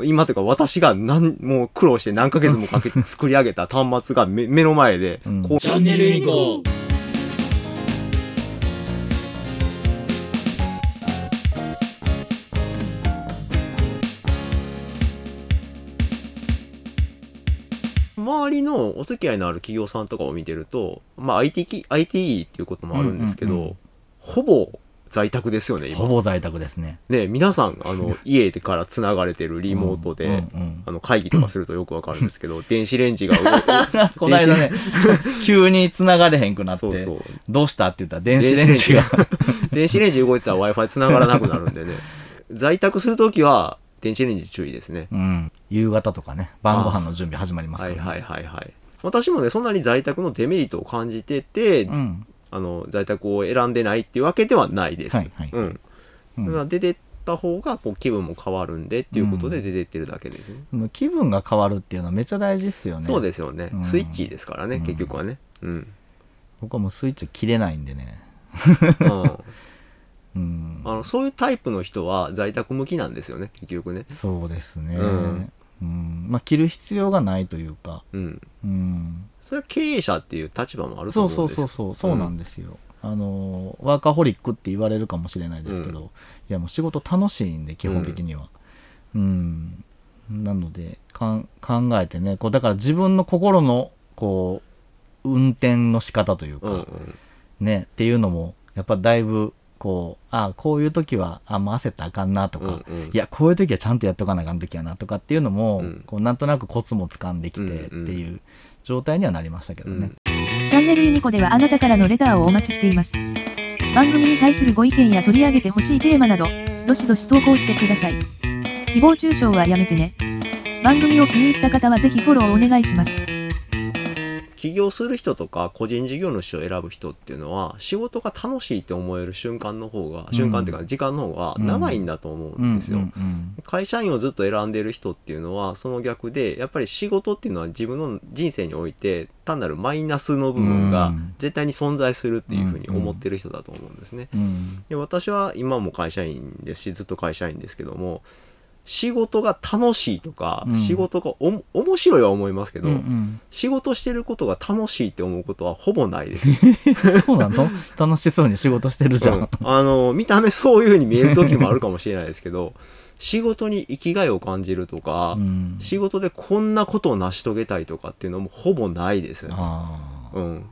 今というか私が何、もう苦労して何ヶ月もかけて作り上げた端末が目目の前で、うん。こう。チャンネルユニコ周りのお付き合いのある企業さんとかを見てると、まあ IT き、ITE っていうこともあるんですけど、うんうんうん。ほぼ在宅ですよね、今。ほぼ在宅ですね。ね、皆さん、あの、家から繋がれてるリモートで、うんうんあの、会議とかするとよくわかるんですけど、電子レンジが動い この間ね、急に繋がれへんくなって、そうそう。どうしたって言ったら電子レンジが。電子レンジ動いてたら Wi-Fi 繋がらなくなるんでね。在宅するときは、電子レンジ注意ですね。うん。夕方とかね、晩ご飯の準備始まりますから、ね。はいはいはいはい。私もね、そんなに在宅のデメリットを感じてて、うん。あの、在宅を選んでないっていうわけではないです。はいはいうん。うん出てった方が、こう、気分も変わるんでっていうことで出てってるだけですね。でも気分が変わるっていうのはめっちゃ大事っすよね。そうですよね、うんスイッチですからね、うん結局はね。うん。僕はもうスイッチ切れないんでね。うん うん。あのそういうタイプの人は在宅向きなんですよね、結局ね。そうですね。うんうん。まあ、切る必要がないというか。うん。うん。それは経営者っていう立場もあるとそうそう思うんですそうそう、そうなんですよ。あの、ワーカホリックって言われるかもしれないですけど、うんいやもう仕事楽しいんで、基本的には。うん。なのでかん、考えてね、こう、だから自分の心の、こう、運転の仕方というか、うんうん。ね、っていうのも、やっぱだいぶ、こう、あこういう時は、あ、もう焦ったらあかんなとか、うんうんいや、こういう時はちゃんとやっとかなあかん時やなとかっていうのも、うんこうなんとなくコツも掴んできてってうんうんいう状態にはなりましたけどね。チャンネルユニコではあなたからのレターをお待ちしています。番組に対するご意見や取り上げてほしいテーマなど、どしどし投稿してください。誹謗中傷はやめてね。番組を気に入った方はぜひフォローお願いします。起業する人とか個人事業主を選ぶ人っていうのは仕事が楽しいって思える瞬間の方が、うん。瞬間っていうか時間の方が長いんだと思うんですよ。うんうん会社員をずっと選んでる人っていうのはその逆でやっぱり仕事っていうのは自分の人生において単なるマイナスの部分がうん。絶対に存在するっていうふうに思ってる人だと思うんですね。うん。うん。で私は今も会社員ですしずっと会社員ですけども仕事が楽しいとか、うん仕事がおも面白いは思いますけど、うんうん仕事してることが楽しいって思うことはほぼないです。そうなの？楽しそうに仕事してるじゃん。うんあの見た目そういうふうに見える時もあるかもしれないですけど仕事に生きがいを感じるとか、うん仕事でこんなことを成し遂げたいとかっていうのもほぼないですね。ああうん。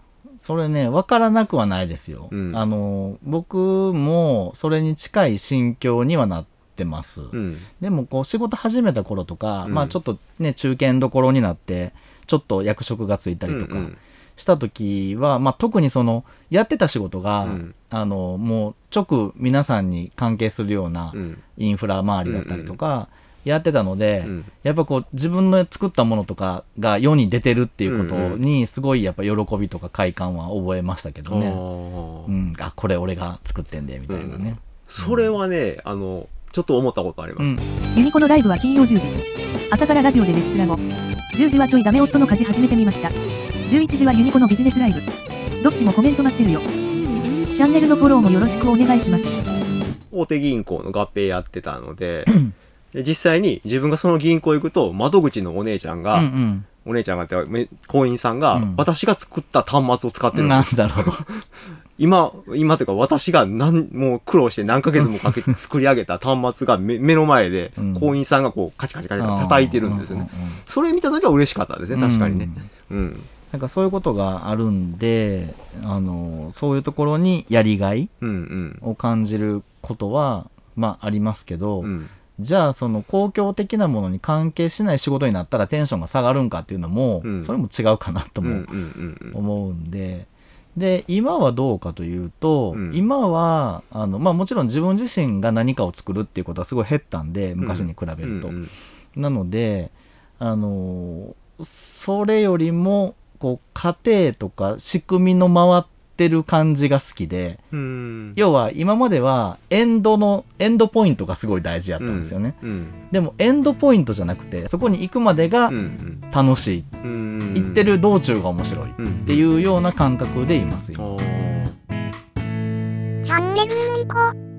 それね、わからなくはないですよ。うんあの、僕もそれに近い心境にはなってます。うん。でもこう仕事始めた頃とか、うんまあちょっとね、中堅どころになって、ちょっと役職がついたりとかうんした時は、まあ特にその、やってた仕事が、うんあの、もう直皆さんに関係するようなうん。インフラ周りだったりとか、やってたので、うんやっぱこう自分の作ったものとかが世に出てるっていうことにすごいやっぱ喜びとか快感は覚えましたけどね。あーうん、あ、これ俺が作ってんで、みたいなね。それはね、あの、ちょっと思ったことあります。うん。ユニコのライブは金曜10時。朝からラジオでレッツラボ。10時はちょいダメ夫の家事始めてみました。11時はユニコのビジネスライブ。どっちもコメント待ってるよ。チャンネルのフォローもよろしくお願いします。大手銀行の合併やってたので、で実際に自分がその銀行行くと、窓口のお姉ちゃんが、うんお姉ちゃんがって、め行員さんが、うん私が作った端末を使ってうん。るんなんだろう。今、今というか私が何、もう苦労して何ヶ月もかけて作り上げた端末が 目目の前でうん、行員さんがこうカチカチカチ叩いてるんですよね。それ見た時は嬉しかったですね、確かにね。うんうん。なんかそういうことがあるんで、あの、そういうところにやりがいうんを感じることは、まあありますけど、うん。うん。じゃあその公共的なものに関係しない仕事になったらテンションが下がるんかっていうのも、うんそれも違うかなともうんうんうんうん。思うんで、で、今はどうかというと、うん。今は、あの、まあもちろん自分自身が何かを作るっていうことはすごい減ったんで、昔に比べると。うんうんなので、あの、それよりも、こう、家庭とか仕組みの回ってる感じが好きで、うん。要は今まではエンドの、エンドポイントがすごい大事やったんですよね。うん。でもエンドポイントじゃなくて、そこに行くまでがうんうん楽しい。うん。行ってる道中が面白い。っうん。ていうような感覚でいますよ。チャンネルユニコ